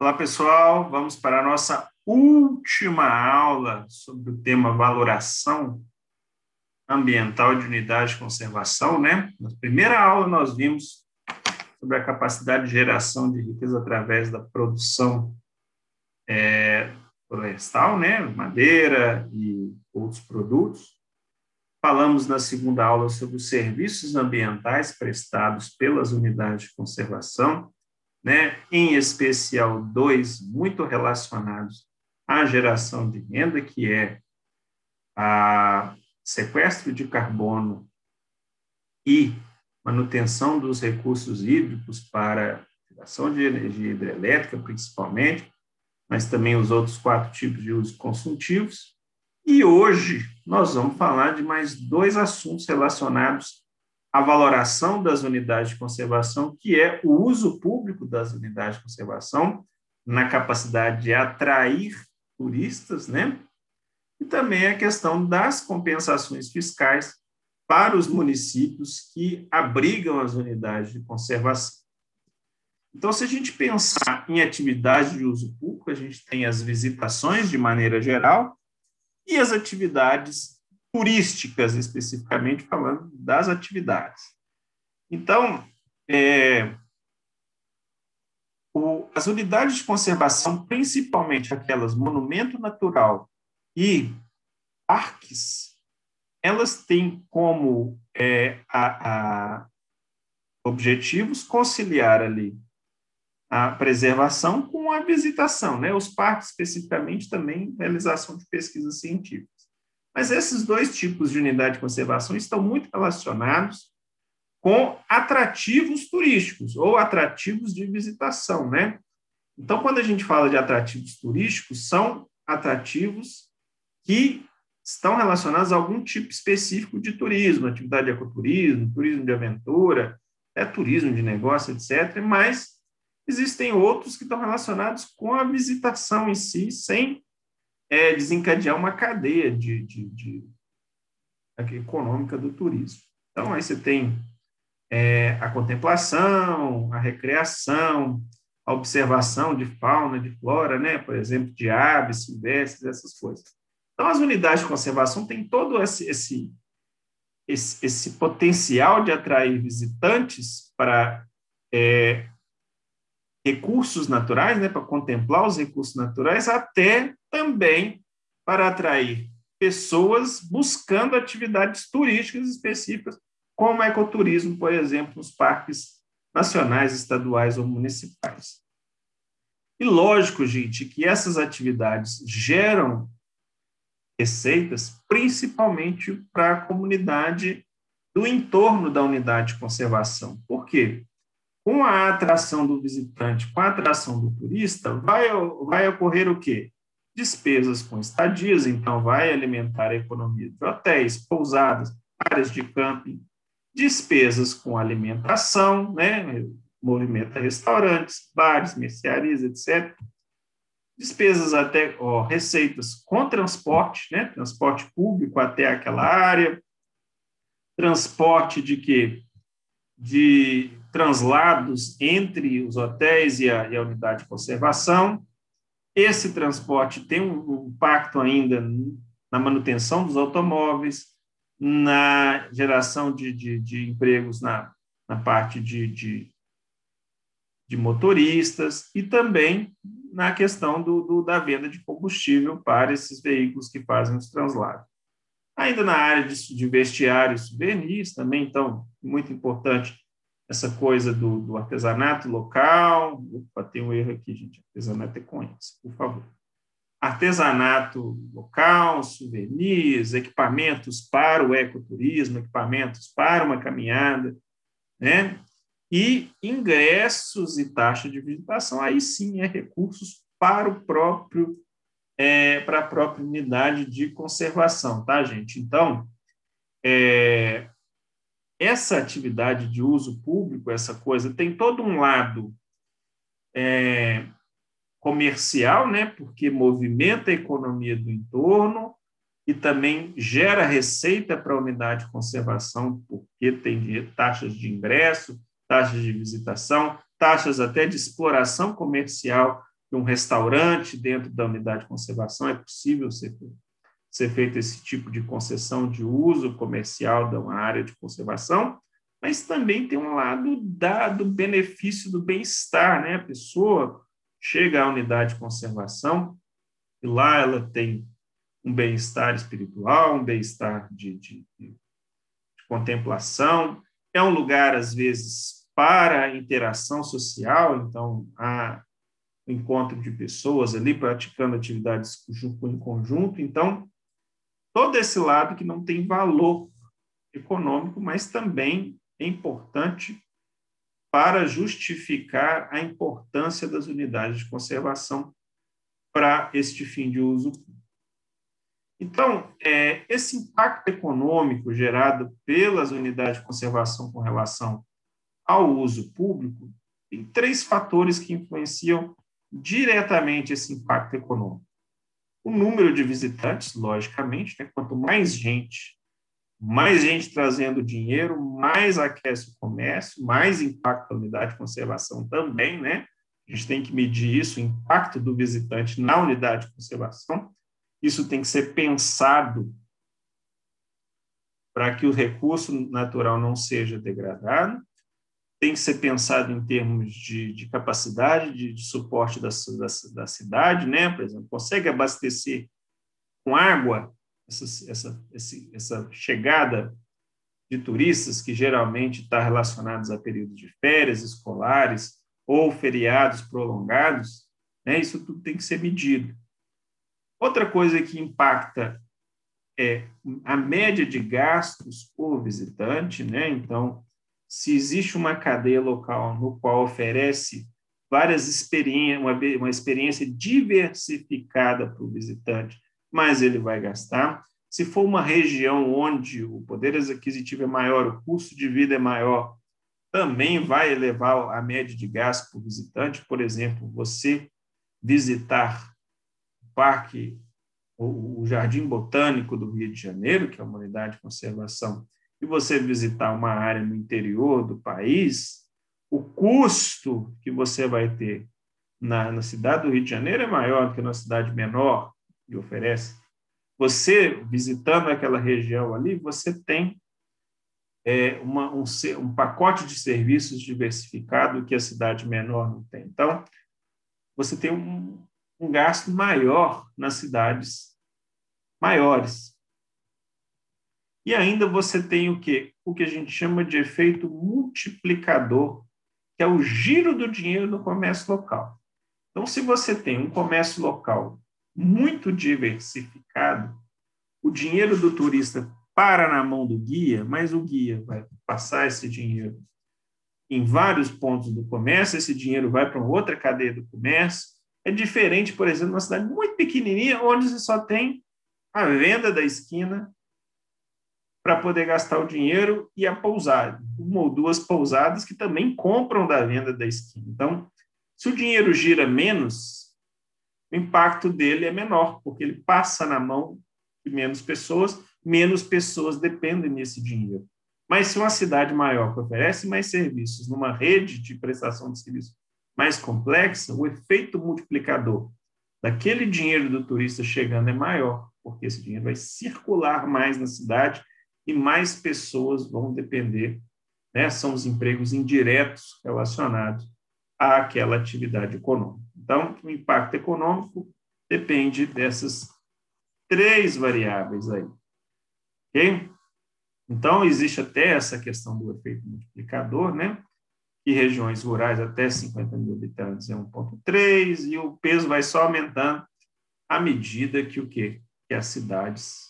Olá, pessoal. Vamos para a nossa última aula sobre o tema valoração ambiental de unidade de conservação, né? Na primeira aula nós vimos sobre a capacidade de geração de riqueza através da produção é, florestal, né? Madeira e outros produtos. Falamos na segunda aula sobre os serviços ambientais prestados pelas unidades de conservação né, em especial dois muito relacionados à geração de renda, que é a sequestro de carbono e manutenção dos recursos hídricos para geração de energia hidrelétrica, principalmente, mas também os outros quatro tipos de usos consultivos. E hoje nós vamos falar de mais dois assuntos relacionados a valoração das unidades de conservação, que é o uso público das unidades de conservação, na capacidade de atrair turistas, né? E também a questão das compensações fiscais para os municípios que abrigam as unidades de conservação. Então, se a gente pensar em atividades de uso público, a gente tem as visitações de maneira geral e as atividades turísticas, especificamente falando das atividades. Então, é, o, as unidades de conservação, principalmente aquelas monumento natural e parques, elas têm como é, a, a objetivos conciliar ali a preservação com a visitação, né? Os parques especificamente também realização de pesquisas científicas. Mas esses dois tipos de unidade de conservação estão muito relacionados com atrativos turísticos ou atrativos de visitação, né? Então, quando a gente fala de atrativos turísticos, são atrativos que estão relacionados a algum tipo específico de turismo, atividade de ecoturismo, turismo de aventura, é turismo de negócio, etc. Mas existem outros que estão relacionados com a visitação em si, sem é desencadear uma cadeia de, de, de econômica do turismo. Então, aí você tem é, a contemplação, a recreação, a observação de fauna, de flora, né? por exemplo, de aves silvestres, essas coisas. Então, as unidades de conservação têm todo esse, esse, esse, esse potencial de atrair visitantes para é, recursos naturais, né, para contemplar os recursos naturais, até também para atrair pessoas buscando atividades turísticas específicas, como ecoturismo, por exemplo, nos parques nacionais, estaduais ou municipais. E lógico, gente, que essas atividades geram receitas principalmente para a comunidade do entorno da unidade de conservação. Por quê? Com a atração do visitante, com a atração do turista, vai, vai ocorrer o quê? Despesas com estadias, então vai alimentar a economia de hotéis, pousadas, áreas de camping, despesas com alimentação, né? movimenta restaurantes, bares, mercearias, etc. Despesas até, ó, receitas com transporte, né? transporte público até aquela área, transporte de que de translados entre os hotéis e a, e a unidade de conservação. Esse transporte tem um impacto ainda na manutenção dos automóveis, na geração de, de, de empregos na, na parte de, de, de, motoristas e também na questão do, do, da venda de combustível para esses veículos que fazem os translados. Ainda na área de, de vestiários souvenirs também, então, muito importante essa coisa do, do artesanato local. Opa, tem um erro aqui, gente. Artesanato é com isso, por favor. Artesanato local, souvenirs, equipamentos para o ecoturismo, equipamentos para uma caminhada, né? E ingressos e taxa de visitação, aí sim é recursos para o próprio é, para a própria unidade de conservação, tá, gente? Então, é, essa atividade de uso público, essa coisa, tem todo um lado é, comercial, né, porque movimenta a economia do entorno e também gera receita para a unidade de conservação, porque tem taxas de ingresso, taxas de visitação, taxas até de exploração comercial um restaurante dentro da unidade de conservação, é possível ser, ser feito esse tipo de concessão de uso comercial de uma área de conservação, mas também tem um lado da, do benefício do bem-estar, né? A pessoa chega à unidade de conservação e lá ela tem um bem-estar espiritual, um bem-estar de, de, de, contemplação. É um lugar, às vezes, para interação social, então há encontro de pessoas ali praticando atividades em conjunto. Então, todo esse lado que não tem valor econômico, mas também é importante para justificar a importância das unidades de conservação para este fim de uso Então, é, esse impacto econômico gerado pelas unidades de conservação com relação ao uso público tem três fatores que influenciam diretamente esse impacto econômico. O número de visitantes, logicamente, né? quanto mais gente, mais gente trazendo dinheiro, mais aquece o comércio, mais impacta a unidade de conservação também, né? A gente tem que medir isso, o impacto do visitante na unidade de conservação. Isso tem que ser pensado para que o recurso natural não seja degradado tem que ser pensado em termos de, de capacidade de, de suporte da, da, da, cidade, né? Por exemplo, consegue abastecer com água essa, essa, essa chegada de turistas que geralmente está relacionados a períodos de férias escolares ou feriados prolongados, né? Isso tudo tem que ser medido. Outra coisa que impacta é a média de gastos por visitante, né? Então, se existe uma cadeia local no qual oferece várias experiências, uma, uma experiência diversificada para o visitante, mais ele vai gastar. Se for uma região onde o poder aquisitivo é maior, o custo de vida é maior, também vai elevar a média de gasto por visitante. Por exemplo, você visitar o parque, o Jardim Botânico do Rio de Janeiro, que é uma unidade de conservação e você visitar uma área no interior do país, o custo que você vai ter na, na cidade do Rio de Janeiro é maior do que na cidade menor que oferece. Você, visitando aquela região ali, você tem é, uma, um, um pacote de serviços diversificado que a cidade menor não tem. Então, você tem um, um gasto maior nas cidades maiores. E ainda você tem o que? O que a gente chama de efeito multiplicador, que é o giro do dinheiro no comércio local. Então, se você tem um comércio local muito diversificado, o dinheiro do turista para na mão do guia, mas o guia vai passar esse dinheiro em vários pontos do comércio, esse dinheiro vai para outra cadeia do comércio. É diferente, por exemplo, uma cidade muito pequenininha, onde você só tem a venda da esquina para poder gastar o dinheiro e a pousada, uma ou duas pousadas que também compram da venda da esquina. Então, se o dinheiro gira menos, o impacto dele é menor, porque ele passa na mão de menos pessoas, menos pessoas dependem desse dinheiro. Mas se uma cidade maior que oferece mais serviços numa rede de prestação de serviços mais complexa, o efeito multiplicador daquele dinheiro do turista chegando é maior, porque esse dinheiro vai circular mais na cidade e mais pessoas vão depender, né? são os empregos indiretos relacionados àquela atividade econômica. Então, o impacto econômico depende dessas três variáveis aí. Ok? Então, existe até essa questão do efeito multiplicador, né? Que regiões rurais até 50 mil habitantes é 1,3, e o peso vai só aumentando à medida que o quê? Que as cidades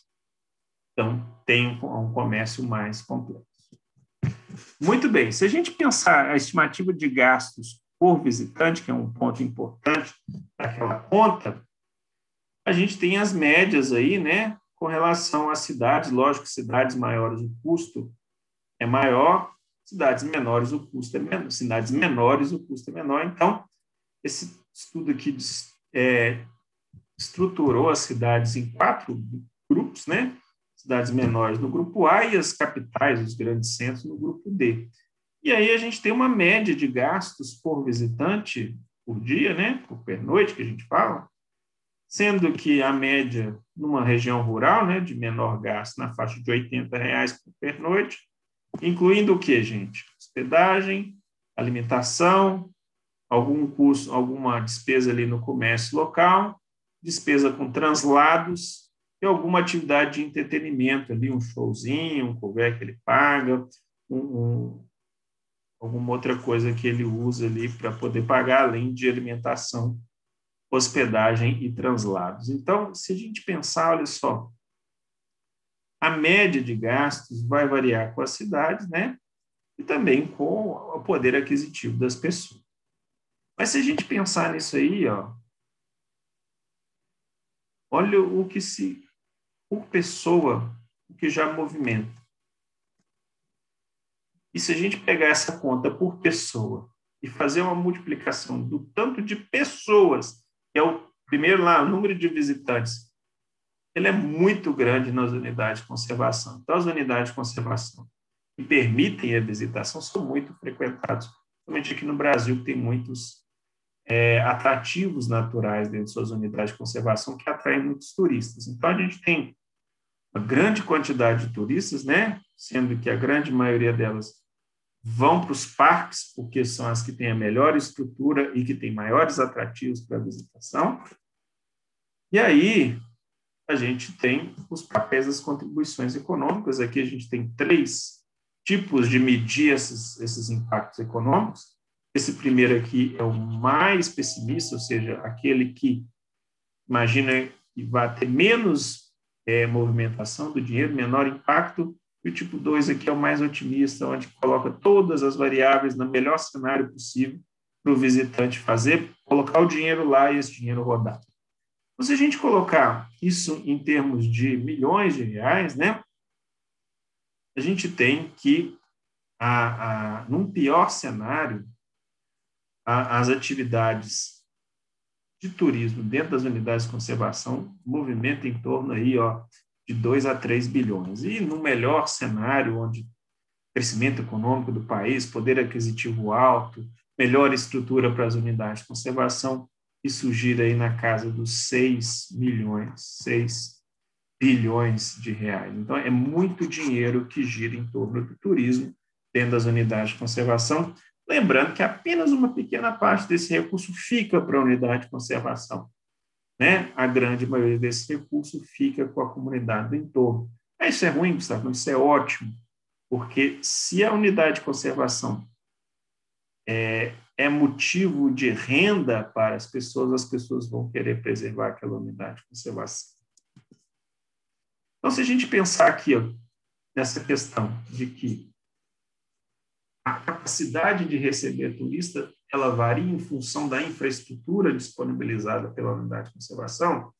então, tem um comércio mais complexo. Muito bem, se a gente pensar a estimativa de gastos por visitante, que é um ponto importante daquela conta, a gente tem as médias aí, né, com relação às cidades. Lógico que cidades maiores o custo é maior, cidades menores o custo é menor, cidades menores o custo é menor. Então, esse estudo aqui é, estruturou as cidades em quatro grupos, né? Cidades menores no grupo A e as capitais, os grandes centros, no grupo D. E aí a gente tem uma média de gastos por visitante por dia, né, por pernoite que a gente fala, sendo que a média numa região rural, né, de menor gasto, na faixa de 80 reais por pernoite, incluindo o que, gente? Hospedagem, alimentação, algum custo, alguma despesa ali no comércio local, despesa com translados e alguma atividade de entretenimento ali, um showzinho, um cover que ele paga, um, um, alguma outra coisa que ele usa ali para poder pagar, além de alimentação, hospedagem e translados. Então, se a gente pensar, olha só, a média de gastos vai variar com as cidades, né? E também com o poder aquisitivo das pessoas. Mas se a gente pensar nisso aí, ó, olha o que se, por pessoa, o que já movimenta. E se a gente pegar essa conta por pessoa e fazer uma multiplicação do tanto de pessoas, que é o primeiro lá, o número de visitantes, ele é muito grande nas unidades de conservação. Então, as unidades de conservação que permitem a visitação são muito frequentadas, principalmente aqui no Brasil, que tem muitos é, atrativos naturais dentro de suas unidades de conservação que atraem muitos turistas. Então, a gente tem uma grande quantidade de turistas, né? sendo que a grande maioria delas vão para os parques, porque são as que têm a melhor estrutura e que têm maiores atrativos para a visitação. E aí, a gente tem os papéis das contribuições econômicas. Aqui a gente tem três tipos de medir esses, esses impactos econômicos. Esse primeiro aqui é o mais pessimista, ou seja, aquele que imagina que vai ter menos é, movimentação do dinheiro, menor impacto, e o tipo 2 aqui é o mais otimista, onde coloca todas as variáveis no melhor cenário possível para o visitante fazer, colocar o dinheiro lá e esse dinheiro rodar. Então, se a gente colocar isso em termos de milhões de reais, né, a gente tem que, a, a, num pior cenário, a, as atividades de turismo dentro das unidades de conservação movimentam em torno aí, ó, de 2 a 3 bilhões. E no melhor cenário, onde crescimento econômico do país, poder aquisitivo alto, melhor estrutura para as unidades de conservação, isso gira aí na casa dos 6 milhões, 6 bilhões de reais. Então, é muito dinheiro que gira em torno do turismo dentro das unidades de conservação. Lembrando que apenas uma pequena parte desse recurso fica para a unidade de conservação né, a grande maioria desse recurso fica com a comunidade do entorno. Isso é ruim, Gustavo? Isso é ótimo, porque se a unidade de conservação é, é motivo de renda para as pessoas, as pessoas vão querer preservar aquela unidade de conservação. Então, se a gente pensar aqui ó, nessa questão de que a capacidade de receber turista ela varia em função da infraestrutura disponibilizada pela unidade de conservação.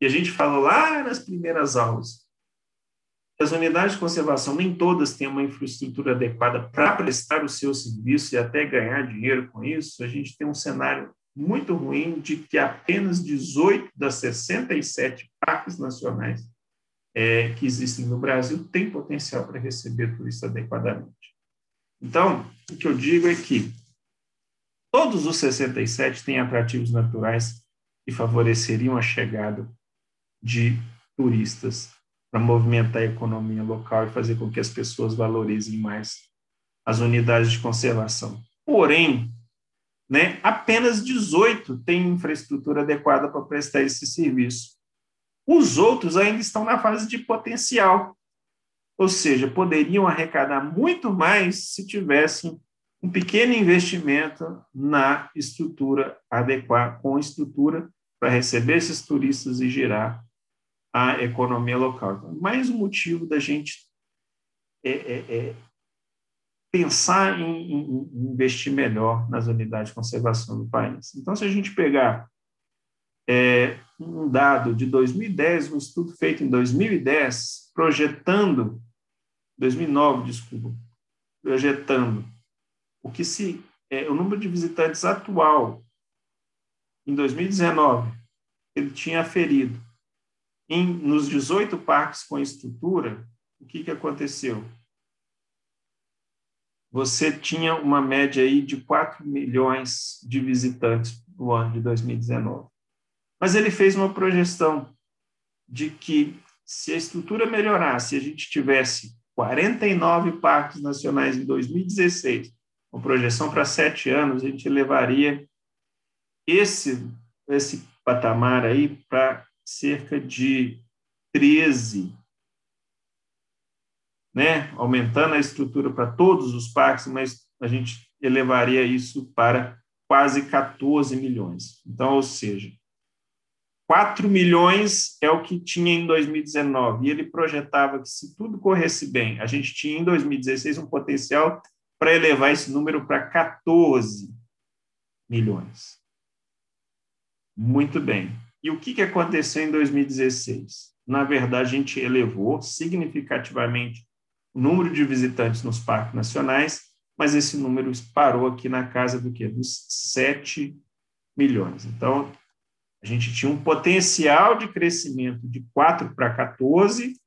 E a gente falou lá nas primeiras aulas, as unidades de conservação nem todas têm uma infraestrutura adequada para prestar o seu serviço e até ganhar dinheiro com isso. A gente tem um cenário muito ruim de que apenas 18 das 67 parques nacionais é, que existem no Brasil têm potencial para receber turista adequadamente. Então, o que eu digo é que Todos os 67 têm atrativos naturais que favoreceriam a chegada de turistas para movimentar a economia local e fazer com que as pessoas valorizem mais as unidades de conservação. Porém, né, apenas 18 têm infraestrutura adequada para prestar esse serviço. Os outros ainda estão na fase de potencial, ou seja, poderiam arrecadar muito mais se tivessem um pequeno investimento na estrutura adequada, com estrutura para receber esses turistas e gerar a economia local. Então, mais um motivo da gente é, é, é pensar em, em, investir melhor nas unidades de conservação do país. Então, se a gente pegar é, um dado de 2010, um estudo feito em 2010, projetando, 2009, desculpa, projetando o que se é, o número de visitantes atual em 2019 ele tinha aferido em nos 18 parques com estrutura, o que que aconteceu? Você tinha uma média aí de 4 milhões de visitantes no ano de 2019. Mas ele fez uma projeção de que se a estrutura melhorasse, se a gente tivesse 49 parques nacionais em 2016, com projeção para sete anos, a gente levaria esse, esse patamar aí para cerca de 13, né? aumentando a estrutura para todos os parques, mas a gente elevaria isso para quase 14 milhões. Então, ou seja, 4 milhões é o que tinha em 2019, e ele projetava que, se tudo corresse bem, a gente tinha em 2016 um potencial para elevar esse número para 14 milhões. Muito bem. E o que, que aconteceu em 2016? Na verdade, a gente elevou significativamente o número de visitantes nos parques nacionais, mas esse número parou aqui na casa do quê? Dos 7 milhões. Então, a gente tinha um potencial de crescimento de 4 para 14,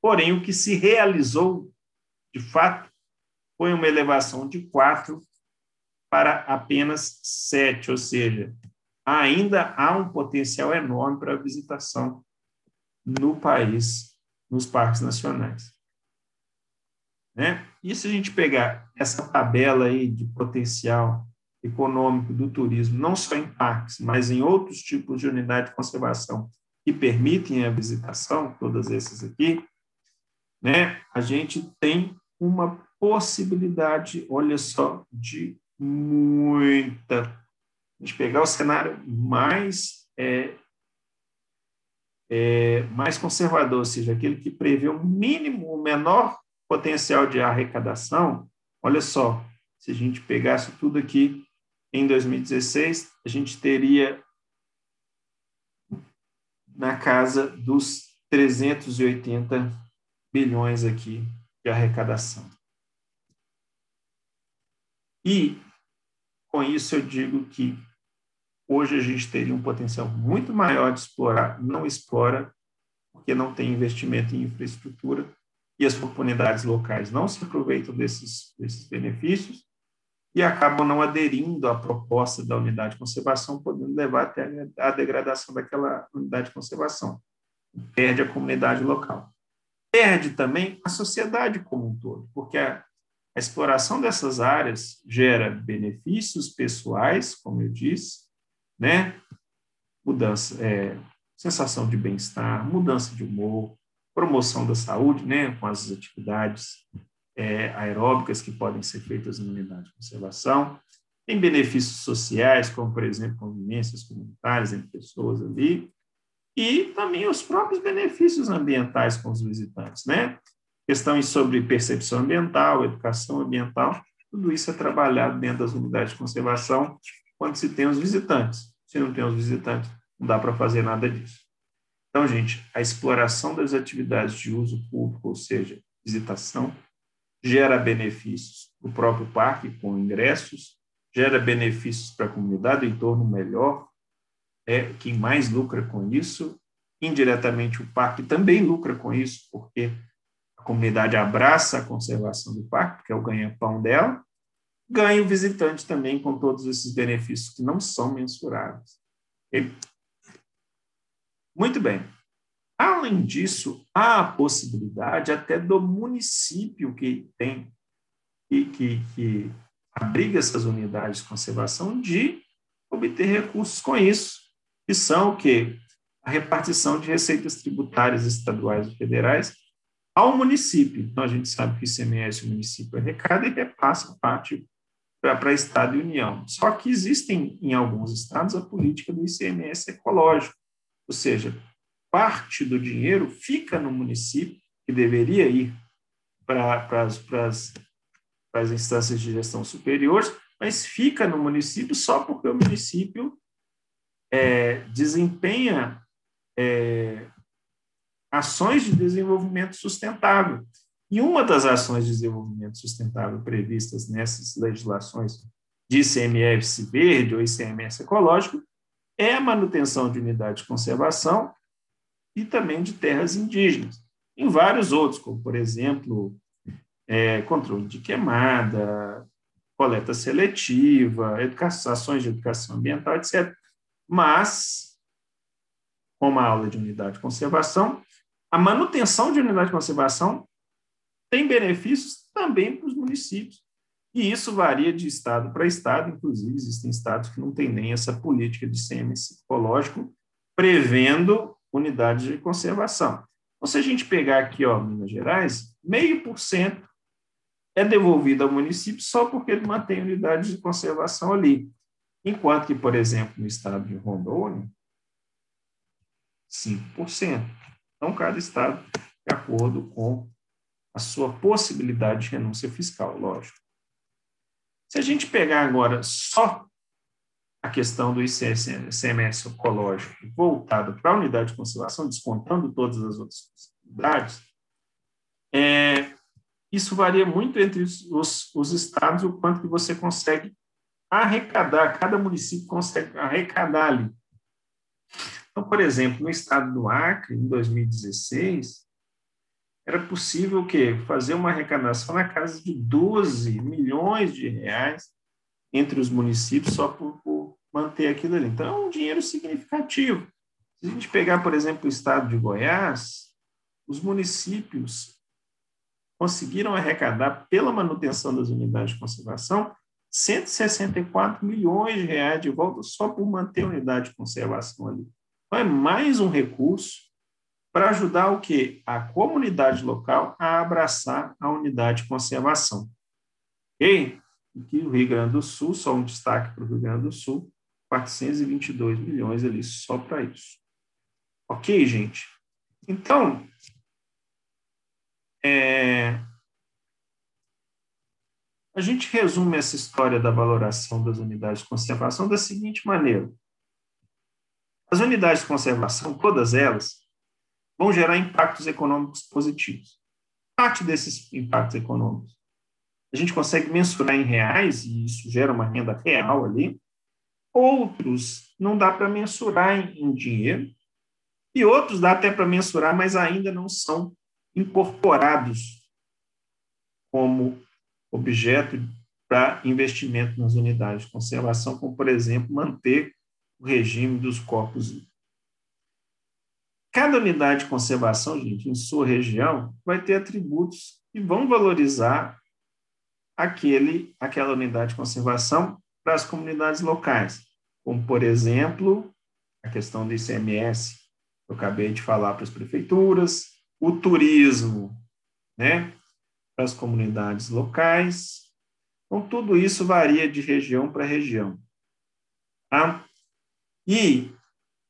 porém, o que se realizou, de fato, foi uma elevação de 4 para apenas 7, ou seja, ainda há um potencial enorme para a visitação no país, nos parques nacionais. Né? E se a gente pegar essa tabela aí de potencial econômico do turismo, não só em parques, mas em outros tipos de unidade de conservação que permitem a visitação, todas essas aqui, né, a gente tem uma possibilidade, olha só, de muita. A gente pegar o cenário mais é, é, mais conservador, ou seja, aquele que prevê o mínimo, o menor potencial de arrecadação, olha só, se a gente pegasse tudo aqui em 2016, a gente teria na casa dos 380 bilhões aqui de arrecadação. E com isso eu digo que hoje a gente teria um potencial muito maior de explorar, não explora porque não tem investimento em infraestrutura e as comunidades locais não se aproveitam desses, desses benefícios e acabam não aderindo à proposta da unidade de conservação, podendo levar até a degradação daquela unidade de conservação. Perde a comunidade local. Perde também a sociedade como um todo, porque a, a exploração dessas áreas gera benefícios pessoais, como eu disse, né? mudança, é, sensação de bem-estar, mudança de humor, promoção da saúde, né, com as atividades é, aeróbicas que podem ser feitas na unidade de conservação. Tem benefícios sociais, como, por exemplo, convivências comunitárias entre pessoas ali, e também os próprios benefícios ambientais com os visitantes, né? Questões sobre percepção ambiental, educação ambiental, tudo isso é trabalhado dentro das unidades de conservação quando se tem os visitantes. Se não tem os visitantes, não dá para fazer nada disso. Então, gente, a exploração das atividades de uso público, ou seja, visitação, gera benefícios para o próprio parque, com ingressos, gera benefícios para a comunidade, o entorno melhor, é quem mais lucra com isso. Indiretamente, o parque também lucra com isso, porque a comunidade abraça a conservação do parque, que é o ganha-pão dela, ganha o visitante também com todos esses benefícios que não são mensuráveis. Muito bem. Além disso, há a possibilidade até do município que tem e que, que abriga essas unidades de conservação de obter recursos com isso, que são o quê? A repartição de receitas tributárias estaduais e federais ao município. Então, a gente sabe que o ICMS, o município arrecada e repassa parte para Estado e União. Só que existem, em alguns estados, a política do ICMS ecológico, ou seja, parte do dinheiro fica no município, que deveria ir para, as instâncias de gestão superiores, mas fica no município só porque o município é, desempenha é, ações de desenvolvimento sustentável. E uma das ações de desenvolvimento sustentável previstas nessas legislações de ICMS verde ou ICMS ecológico é a manutenção de unidades de conservação e também de terras indígenas. Em vários outros, como, por exemplo, é, controle de queimada, coleta seletiva, educação, ações de educação ambiental, etc. Mas, como a aula de unidade de conservação, a manutenção de unidade de conservação tem benefícios também para os municípios. E isso varia de estado para estado, inclusive existem estados que não têm nem essa política de CMS ecológico prevendo unidades de conservação. Então, se a gente pegar aqui, ó, Minas Gerais, meio por cento é devolvido ao município só porque ele mantém unidades de conservação ali. Enquanto que, por exemplo, no estado de Rondônia, 5%. Então, cada estado, de acordo com a sua possibilidade de renúncia fiscal, lógico. Se a gente pegar agora só a questão do ICMS ecológico voltado para a unidade de conservação, descontando todas as outras possibilidades, é, isso varia muito entre os, os estados, o quanto que você consegue arrecadar, cada município consegue arrecadar ali. Então, por exemplo, no estado do Acre, em 2016, era possível o quê? Fazer uma arrecadação na casa de 12 milhões de reais entre os municípios só por, por manter aquilo ali. Então, é um dinheiro significativo. Se a gente pegar, por exemplo, o estado de Goiás, os municípios conseguiram arrecadar, pela manutenção das unidades de conservação, 164 milhões de reais de volta só por manter a unidade de conservação ali. Então, é mais um recurso para ajudar o quê? A comunidade local a abraçar a unidade de conservação. Ok? Aqui o Rio Grande do Sul, só um destaque para o Rio Grande do Sul, 422 milhões ali só para isso. Ok, gente? Então, é, a gente resume essa história da valoração das unidades de conservação da seguinte maneira: as unidades de conservação, todas elas, vão gerar impactos econômicos positivos. Parte desses impactos econômicos a gente consegue mensurar em reais, e isso gera uma renda real ali. Outros não dá para mensurar em, em dinheiro, e outros dá até para mensurar, mas ainda não são incorporados como objeto para investimento nas unidades de conservação, como, por exemplo, manter o regime dos corpos Cada unidade de conservação, gente, em sua região, vai ter atributos que vão valorizar aquele, aquela unidade de conservação para as comunidades locais, como, por exemplo, a questão do ICMS, eu acabei de falar para as prefeituras, o turismo, né, para as comunidades locais. Então, tudo isso varia de região para região. Tá? E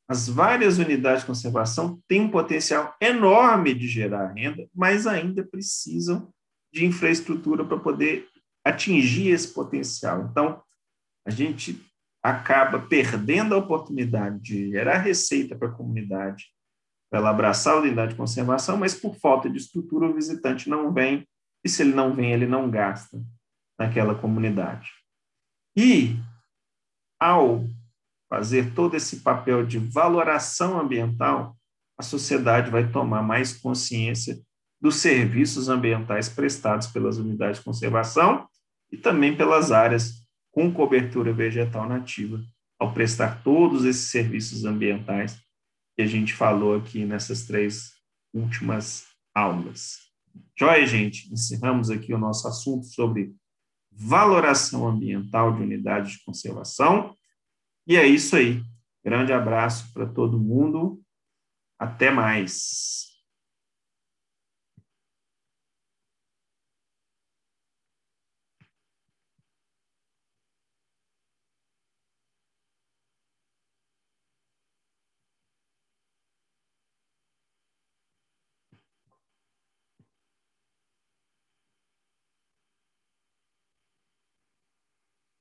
as várias unidades de conservação têm um potencial enorme de gerar renda, mas ainda precisam de infraestrutura para poder atingir esse potencial. Então, a gente acaba perdendo a oportunidade de gerar receita para a comunidade, para ela abraçar a unidade de conservação, mas por falta de estrutura o visitante não vem, e se ele não vem, ele não gasta naquela comunidade. E, ao fazer todo esse papel de valoração ambiental, a sociedade vai tomar mais consciência dos serviços ambientais prestados pelas unidades de conservação e também pelas áreas com cobertura vegetal nativa, ao prestar todos esses serviços ambientais que a gente falou aqui nessas três últimas aulas. Joia, gente? Encerramos aqui o nosso assunto sobre valoração ambiental de unidades de conservação. E é isso aí. Grande abraço para todo mundo. Até mais.